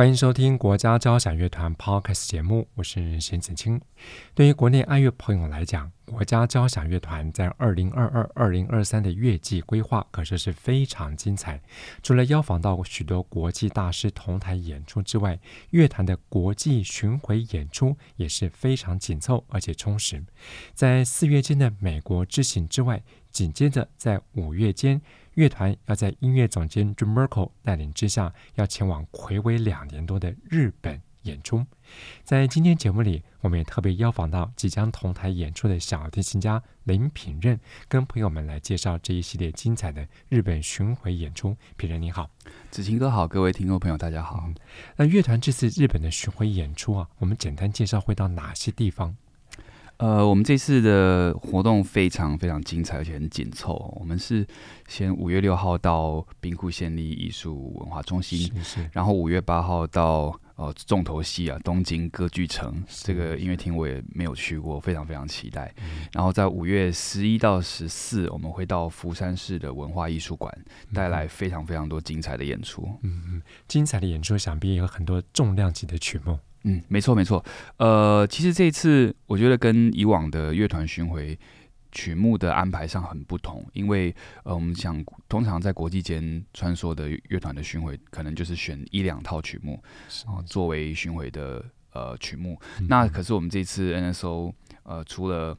欢迎收听国家交响乐团 Podcast 节目，我是沈子清。对于国内爱乐朋友来讲，国家交响乐团在二零二二、二零二三的乐季规划可说是非常精彩。除了邀访到许多国际大师同台演出之外，乐团的国际巡回演出也是非常紧凑而且充实。在四月间的美国之行之外，紧接着在五月间。乐团要在音乐总监 Jun Murko 带领之下，要前往睽违两年多的日本演出。在今天节目里，我们也特别邀访到即将同台演出的小提琴家林品任，跟朋友们来介绍这一系列精彩的日本巡回演出。品任你好，子晴哥好，各位听众朋友大家好。那乐团这次日本的巡回演出啊，我们简单介绍会到哪些地方？呃，我们这次的活动非常非常精彩，而且很紧凑。我们是先五月六号到兵库县立艺术文化中心，是是，然后五月八号到呃重头戏啊东京歌剧城这个音乐厅，我也没有去过，非常非常期待。嗯、然后在五月十一到十四，我们会到福山市的文化艺术馆，带来非常非常多精彩的演出。嗯嗯，精彩的演出想必也有很多重量级的曲目。嗯，没错没错。呃，其实这一次我觉得跟以往的乐团巡回曲目的安排上很不同，因为呃，我们想通常在国际间穿梭的乐团的巡回，可能就是选一两套曲目啊、呃、作为巡回的呃曲目。嗯、那可是我们这次 NSO 呃，除了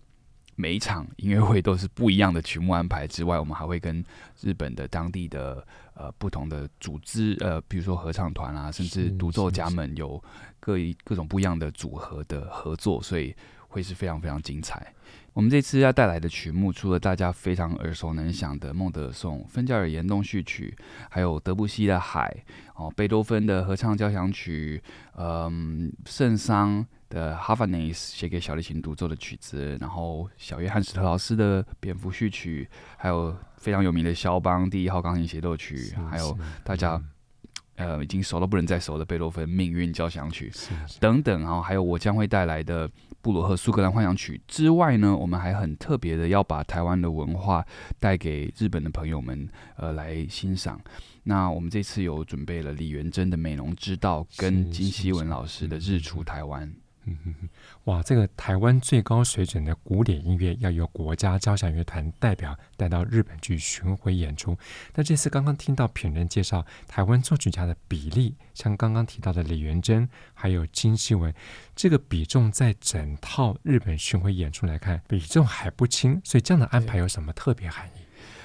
每一场音乐会都是不一样的曲目安排之外，我们还会跟日本的当地的呃不同的组织呃，比如说合唱团啊，甚至独奏家们有各一各种不一样的组合的合作，所以会是非常非常精彩。我们这次要带来的曲目，除了大家非常耳熟能详的孟德尔颂《芬加尔岩洞序曲》，还有德布西的《海》哦，贝多芬的合唱交响曲，嗯，圣桑。的《哈凡尼斯》写给小提琴独奏的曲子，然后小约翰史特劳斯的《蝙蝠序曲》，还有非常有名的肖邦第一号钢琴协奏曲，是是还有大家、嗯、呃已经熟到不能再熟的贝多芬《命运交响曲》等等，然后还有我将会带来的布鲁赫苏格兰幻想曲之外呢，我们还很特别的要把台湾的文化带给日本的朋友们呃来欣赏。那我们这次有准备了李元珍的《美浓之道》跟金希文老师的《日出台湾》。嗯哼哼，哇，这个台湾最高水准的古典音乐要由国家交响乐团代表带到日本去巡回演出。那这次刚刚听到品人介绍台湾作曲家的比例，像刚刚提到的李元珍，还有金希文，这个比重在整套日本巡回演出来看，比重还不轻。所以这样的安排有什么特别含义？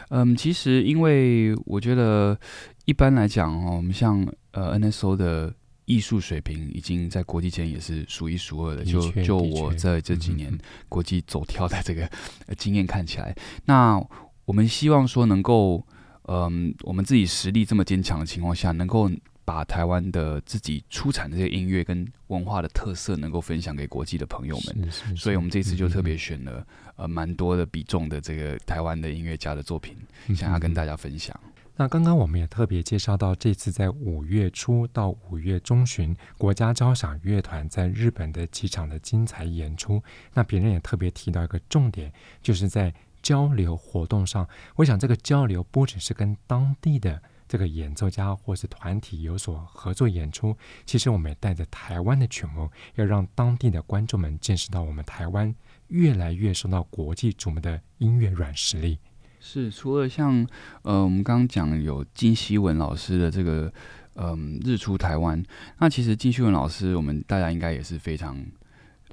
嗯，其实因为我觉得一般来讲哦，我们像呃 NSO 的。艺术水平已经在国际间也是数一数二的，就就我在这几年国际走跳的这个经验看起来，嗯、那我们希望说能够，嗯，我们自己实力这么坚强的情况下，能够把台湾的自己出产的这些音乐跟文化的特色，能够分享给国际的朋友们。是是是，所以我们这次就特别选了呃蛮多的比重的这个台湾的音乐家的作品，想要跟大家分享。那刚刚我们也特别介绍到，这次在五月初到五月中旬，国家交响乐团在日本的几场的精彩演出。那别人也特别提到一个重点，就是在交流活动上。我想这个交流不只是跟当地的这个演奏家或是团体有所合作演出，其实我们也带着台湾的曲目，要让当地的观众们见识到我们台湾越来越受到国际瞩目的音乐软实力。是，除了像呃，我们刚刚讲有金希文老师的这个嗯、日出台湾，那其实金希文老师，我们大家应该也是非常。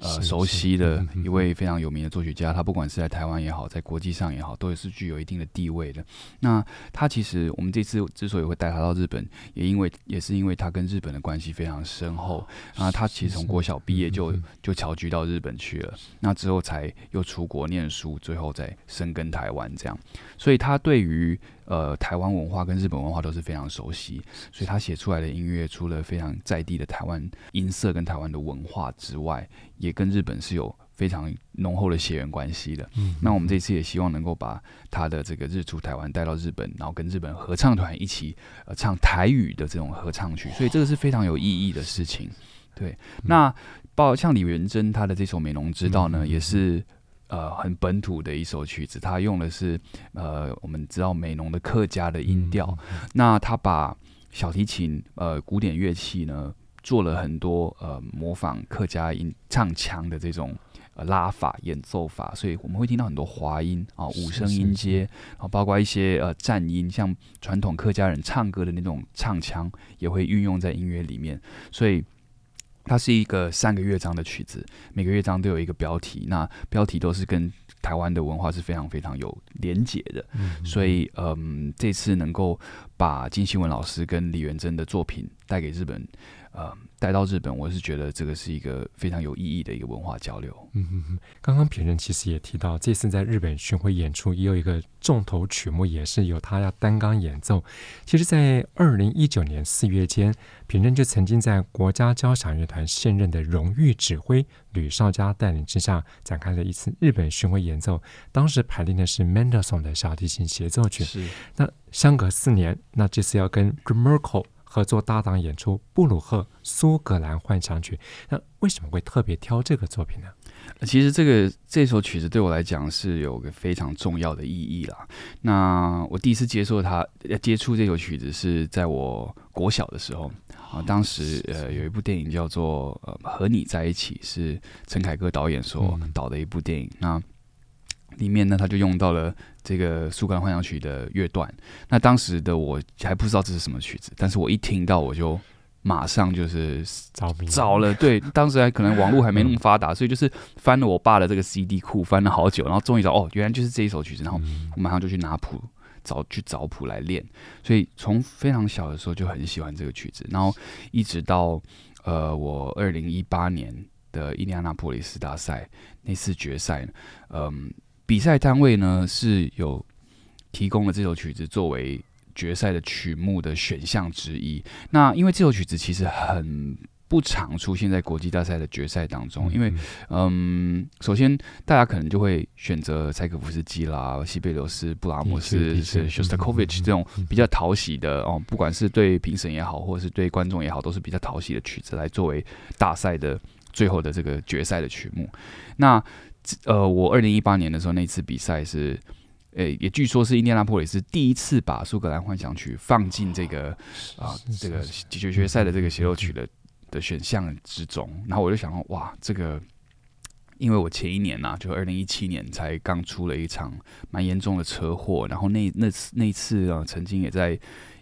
呃，熟悉的一位非常有名的作曲家，他不管是在台湾也好，在国际上也好，都是具有一定的地位的。那他其实，我们这次之所以会带他到日本，也因为也是因为他跟日本的关系非常深厚。啊，他其实从国小毕业就就侨居到日本去了，那之后才又出国念书，最后再生根台湾这样。所以他对于呃台湾文化跟日本文化都是非常熟悉，所以他写出来的音乐除了非常在地的台湾音色跟台湾的文化之外，也跟日本是有非常浓厚的血缘关系的。嗯，那我们这次也希望能够把他的这个日出台湾带到日本，然后跟日本合唱团一起呃唱台语的这种合唱曲，所以这个是非常有意义的事情。对，那包像李元珍他的这首《美浓之道》呢，也是呃很本土的一首曲子，他用的是呃我们知道美浓的客家的音调，那他把小提琴呃古典乐器呢做了很多呃模仿客家音唱腔的这种呃拉法演奏法，所以我们会听到很多滑音啊五声音阶，然后包括一些呃颤音，像传统客家人唱歌的那种唱腔也会运用在音乐里面，所以。它是一个三个乐章的曲子，每个乐章都有一个标题，那标题都是跟台湾的文化是非常非常有连结的，嗯、所以嗯，这次能够把金希文老师跟李元珍的作品带给日本。呃，带到日本，我是觉得这个是一个非常有意义的一个文化交流。嗯哼哼，刚刚品任其实也提到，这次在日本巡回演出也有一个重头曲目，也是由他要担纲演奏。其实，在二零一九年四月间，品任就曾经在国家交响乐团现任的荣誉指挥吕少佳带领之下，展开了一次日本巡回演奏。当时排练的是 Mendelssohn 的小提琴协奏曲。是。那相隔四年，那这次要跟 Gromyko 合作搭档演出布鲁赫苏格兰幻想曲，那为什么会特别挑这个作品呢？其实这个这首曲子对我来讲是有个非常重要的意义啦。那我第一次接受它，接触这首曲子是在我国小的时候啊。当时呃有一部电影叫做《呃和你在一起》，是陈凯歌导演所导的一部电影。嗯、那里面呢，他就用到了这个苏格兰幻想曲的乐段。那当时的我还不知道这是什么曲子，但是我一听到我就马上就是找 找了。对，当时还可能网络还没那么发达，所以就是翻了我爸的这个 CD 库，翻了好久，然后终于找哦，原来就是这一首曲子。然后我马上就去拿谱找去找谱来练。所以从非常小的时候就很喜欢这个曲子，然后一直到呃我二零一八年的伊利安纳波利斯大赛那次决赛，嗯。比赛单位呢是有提供了这首曲子作为决赛的曲目的选项之一。那因为这首曲子其实很不常出现在国际大赛的决赛当中，因为嗯，首先大家可能就会选择柴可夫斯基啦、西贝柳斯、布拉姆斯、是 Shostakovich 这种比较讨喜的哦，不管是对评审也好，或者是对观众也好，都是比较讨喜的曲子来作为大赛的最后的这个决赛的曲目。那呃，我二零一八年的时候那次比赛是，呃，也据说是印第安纳波里斯第一次把苏格兰幻想曲放进这个啊、呃、这个决决赛的这个协奏曲的的选项之中。然后我就想说，哇，这个，因为我前一年呐、啊，就二零一七年才刚出了一场蛮严重的车祸，然后那那次那次啊，曾经也在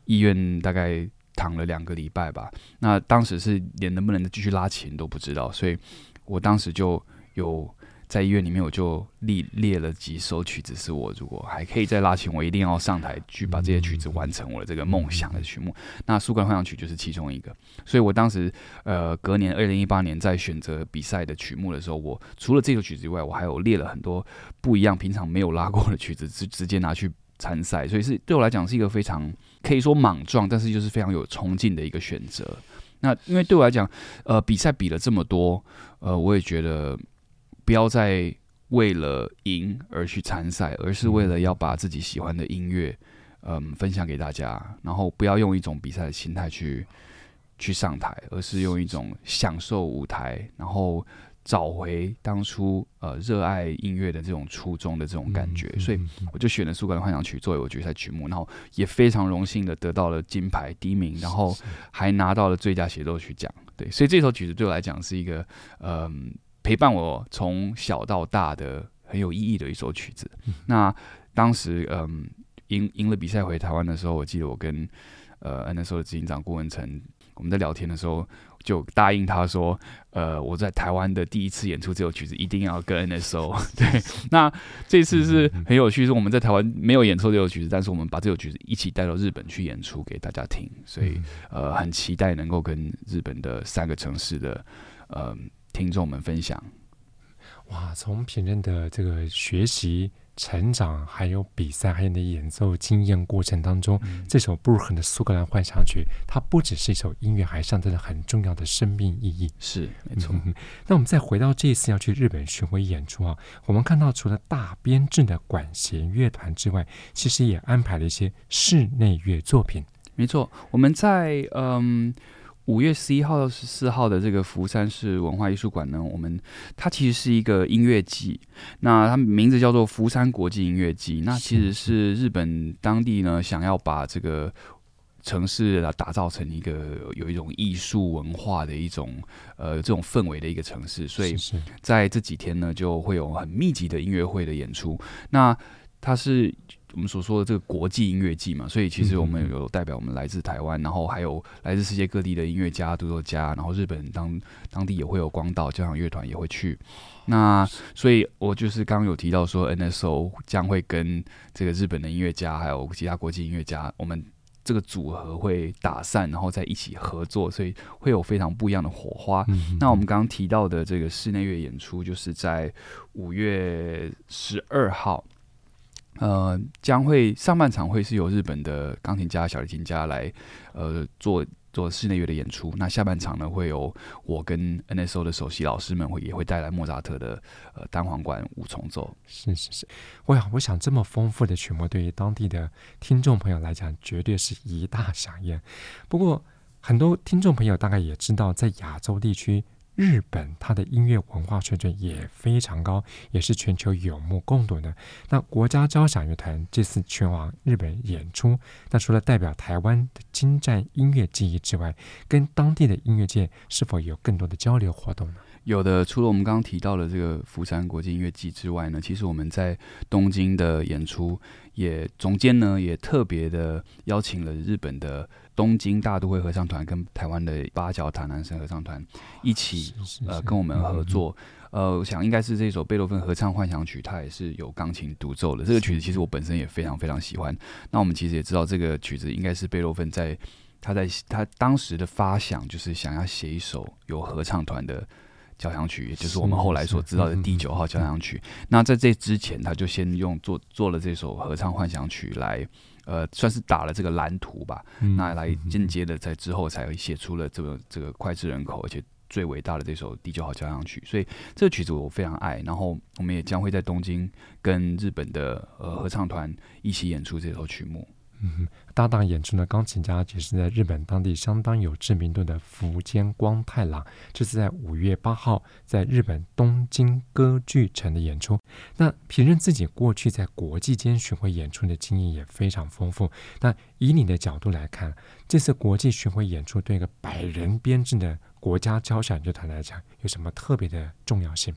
医院大概躺了两个礼拜吧。那当时是连能不能继续拉琴都不知道，所以我当时就有。在医院里面，我就列列了几首曲子，是我如果还可以再拉琴，我一定要上台去把这些曲子完成我的这个梦想的曲目。那苏格幻想曲就是其中一个，所以我当时呃隔年二零一八年在选择比赛的曲目的时候，我除了这首曲子以外，我还有列了很多不一样、平常没有拉过的曲子，直直接拿去参赛。所以是对我来讲是一个非常可以说莽撞，但是就是非常有冲劲的一个选择。那因为对我来讲，呃，比赛比了这么多，呃，我也觉得。不要再为了赢而去参赛，而是为了要把自己喜欢的音乐，嗯，分享给大家。然后不要用一种比赛的心态去去上台，而是用一种享受舞台，然后找回当初呃热爱音乐的这种初衷的这种感觉。所以我就选了苏格兰幻想曲作为我决赛曲目，然后也非常荣幸的得到了金牌第一名，然后还拿到了最佳协奏曲奖。对，所以这首曲子对我来讲是一个嗯。陪伴我从小到大的很有意义的一首曲子。嗯、那当时，嗯，赢赢了比赛回台湾的时候，我记得我跟呃那时候的执行长顾文成，我们在聊天的时候就答应他说，呃，我在台湾的第一次演出这首曲子一定要跟 NSO。对，那这次是很有趣，是我们在台湾没有演出这首曲子，但是我们把这首曲子一起带到日本去演出给大家听，所以呃很期待能够跟日本的三个城市的呃。听众们分享，哇！从品任的这个学习成长，还有比赛，还有你的演奏经验过程当中，嗯、这首布鲁克的苏格兰幻想曲，它不只是一首音乐，还象征着很重要的生命意义。是，没错。嗯、那我们再回到这一次要去日本巡回演出啊，我们看到除了大编制的管弦乐团之外，其实也安排了一些室内乐作品。没错，我们在嗯。五月十一号到十四号的这个福山市文化艺术馆呢，我们它其实是一个音乐季，那它名字叫做福山国际音乐季。那其实是日本当地呢想要把这个城市啊打造成一个有一种艺术文化的一种呃这种氛围的一个城市，所以在这几天呢就会有很密集的音乐会的演出。那它是。我们所说的这个国际音乐季嘛，所以其实我们有代表我们来自台湾，然后还有来自世界各地的音乐家、独奏家，然后日本当当地也会有光岛交响乐团也会去。那所以，我就是刚刚有提到说，NSO 将会跟这个日本的音乐家还有其他国际音乐家，我们这个组合会打散，然后在一起合作，所以会有非常不一样的火花。那我们刚刚提到的这个室内乐演出，就是在五月十二号。呃，将会上半场会是由日本的钢琴家、小提琴家来，呃，做做室内乐的演出。那下半场呢，会有我跟 NSO 的首席老师们会也会带来莫扎特的呃单簧管五重奏。是是是，我想我想这么丰富的曲目，对于当地的听众朋友来讲，绝对是一大饗宴。不过，很多听众朋友大概也知道，在亚洲地区。日本它的音乐文化水准也非常高，也是全球有目共睹的。那国家交响乐团这次前往日本演出，那除了代表台湾的精湛音乐技艺之外，跟当地的音乐界是否有更多的交流活动呢？有的，除了我们刚刚提到的这个釜山国际音乐季之外呢，其实我们在东京的演出也中间呢，也特别的邀请了日本的东京大都会合唱团跟台湾的八角塔男神合唱团一起呃跟我们合作。呃，我想应该是这首贝多芬合唱幻想曲，它也是有钢琴独奏的。这个曲子其实我本身也非常非常喜欢。那我们其实也知道，这个曲子应该是贝多芬在他在他当时的发想，就是想要写一首有合唱团的。交响曲，也就是我们后来所知道的第九号交响曲。那在这之前，他就先用做做了这首合唱幻想曲来，呃，算是打了这个蓝图吧。那来间接的在之后才写出了这个这个脍炙人口而且最伟大的这首第九号交响曲。所以这个曲子我非常爱。然后我们也将会在东京跟日本的呃合唱团一起演出这首曲目。嗯，搭档演出的钢琴家就是在日本当地相当有知名度的福间光太郎，这是在五月八号在日本东京歌剧城的演出。那评论自己过去在国际间巡回演出的经验也非常丰富。那以你的角度来看，这次国际巡回演出对一个百人编制的国家交响乐团来讲，有什么特别的重要性？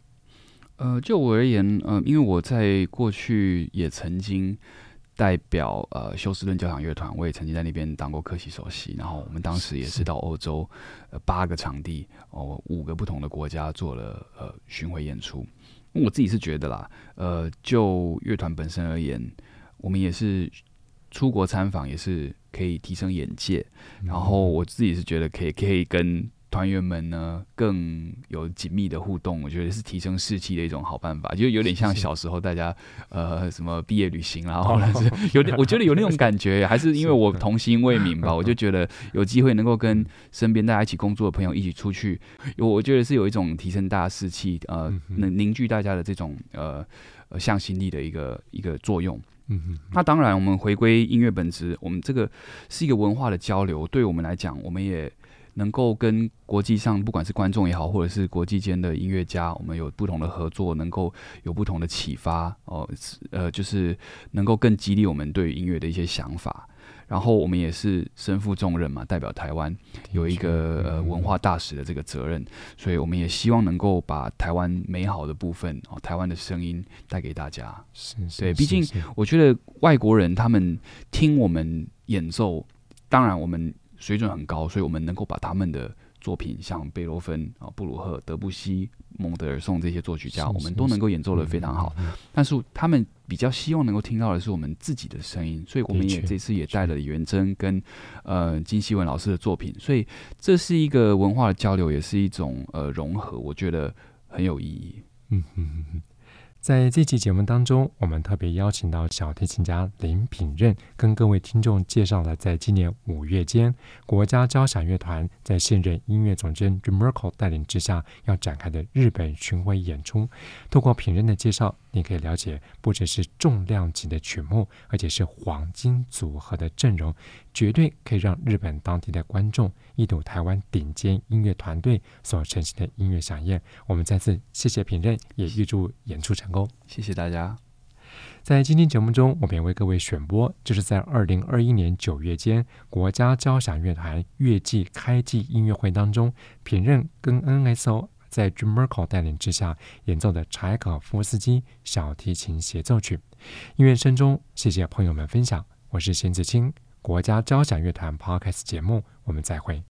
呃，就我而言，呃，因为我在过去也曾经。代表呃休斯顿交响乐团，我也曾经在那边当过客席首席，然后我们当时也是到欧洲呃八个场地哦五个不同的国家做了呃巡回演出。我自己是觉得啦，呃就乐团本身而言，我们也是出国参访，也是可以提升眼界，然后我自己是觉得可以可以跟。团员们呢更有紧密的互动，我觉得是提升士气的一种好办法，就有点像小时候大家呃什么毕业旅行啦，或者是有点，我觉得有那种感觉，还是因为我童心未泯吧，我就觉得有机会能够跟身边大家一起工作的朋友一起出去，我我觉得是有一种提升大家士气，呃，能凝聚大家的这种呃呃向心力的一个一个作用。嗯嗯，那当然，我们回归音乐本质，我们这个是一个文化的交流，对我们来讲，我们也。能够跟国际上不管是观众也好，或者是国际间的音乐家，我们有不同的合作，能够有不同的启发哦，呃，就是能够更激励我们对音乐的一些想法。然后我们也是身负重任嘛，代表台湾有一个呃文化大使的这个责任，所以我们也希望能够把台湾美好的部分哦，台湾的声音带给大家。是，是，对，毕竟我觉得外国人他们听我们演奏，当然我们。水准很高，所以我们能够把他们的作品，像贝多芬啊、布鲁赫、德布西、蒙德尔颂这些作曲家，我们都能够演奏的非常好。但是他们比较希望能够听到的是我们自己的声音，所以我们也这次也带了元祯跟呃金希文老师的作品，所以这是一个文化的交流，也是一种呃融合，我觉得很有意义。嗯嗯嗯。在这期节目当中，我们特别邀请到小提琴家林品任，跟各位听众介绍了在今年五月间，国家交响乐团在现任音乐总监 J. Merkle 带领之下要展开的日本巡回演出。透过品任的介绍，你可以了解，不只是重量级的曲目，而且是黄金组合的阵容，绝对可以让日本当地的观众一睹台湾顶尖音乐团队所呈现的音乐响宴。我们再次谢谢品任，也预祝演出成功。谢谢大家。在今天节目中，我们也为各位选播，就是在二零二一年九月间，国家交响乐团乐季开季音乐会当中，品任跟 NSO 在 Jun Murko 带领之下演奏的柴可夫斯基小提琴协奏曲。音乐声中，谢谢朋友们分享。我是邢子清，国家交响乐团 Podcast 节目，我们再会。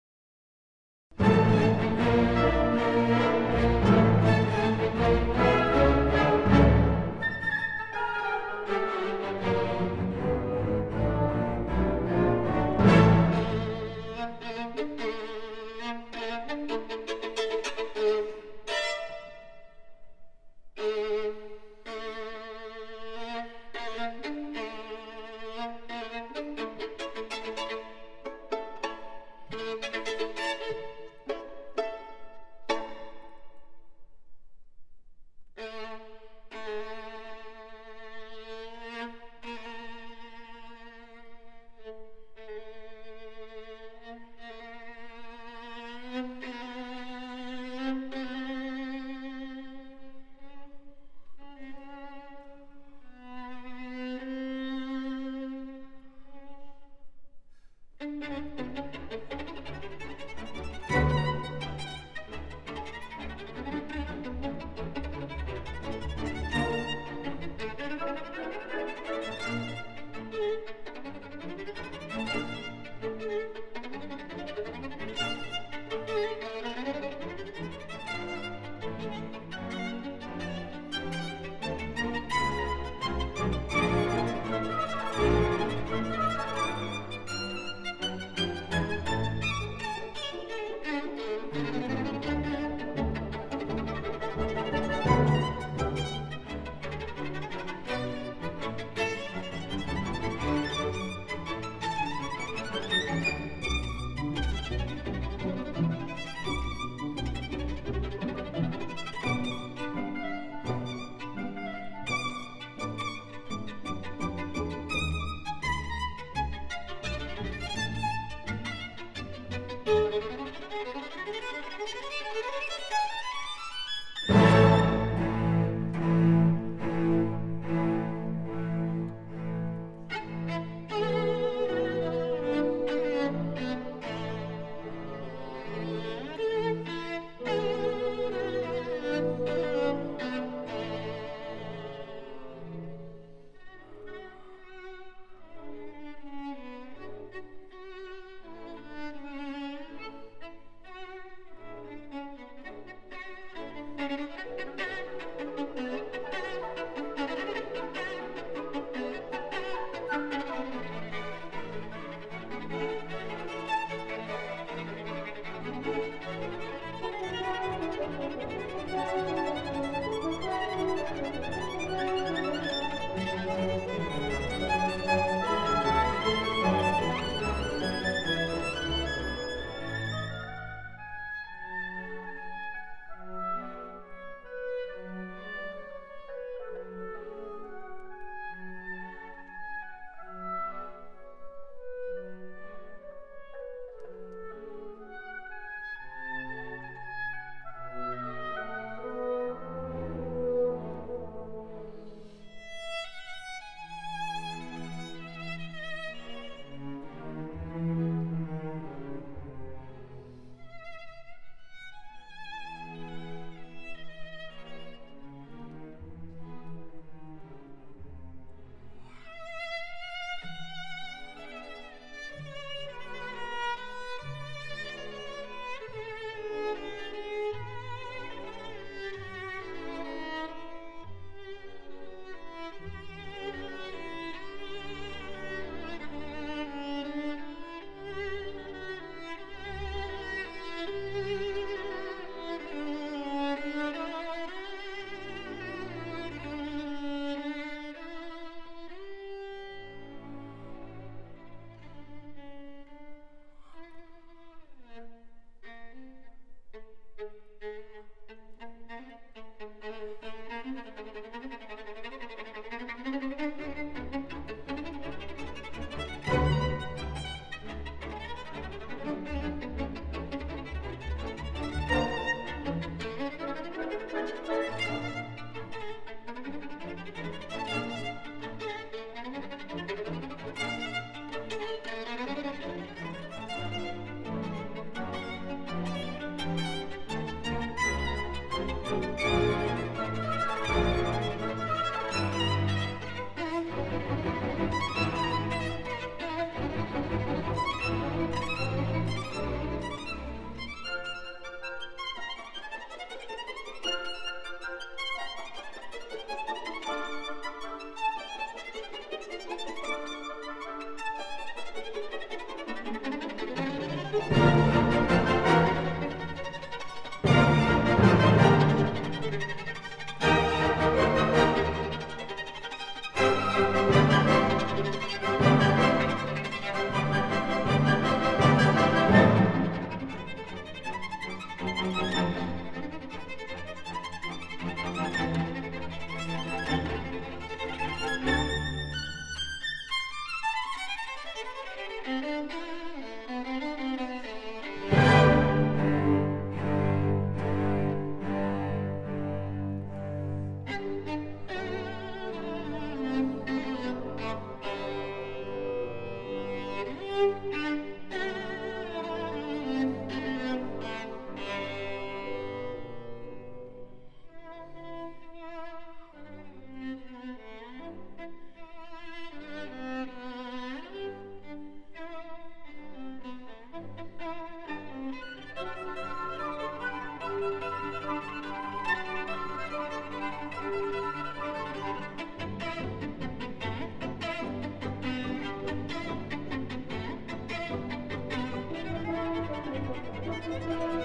Música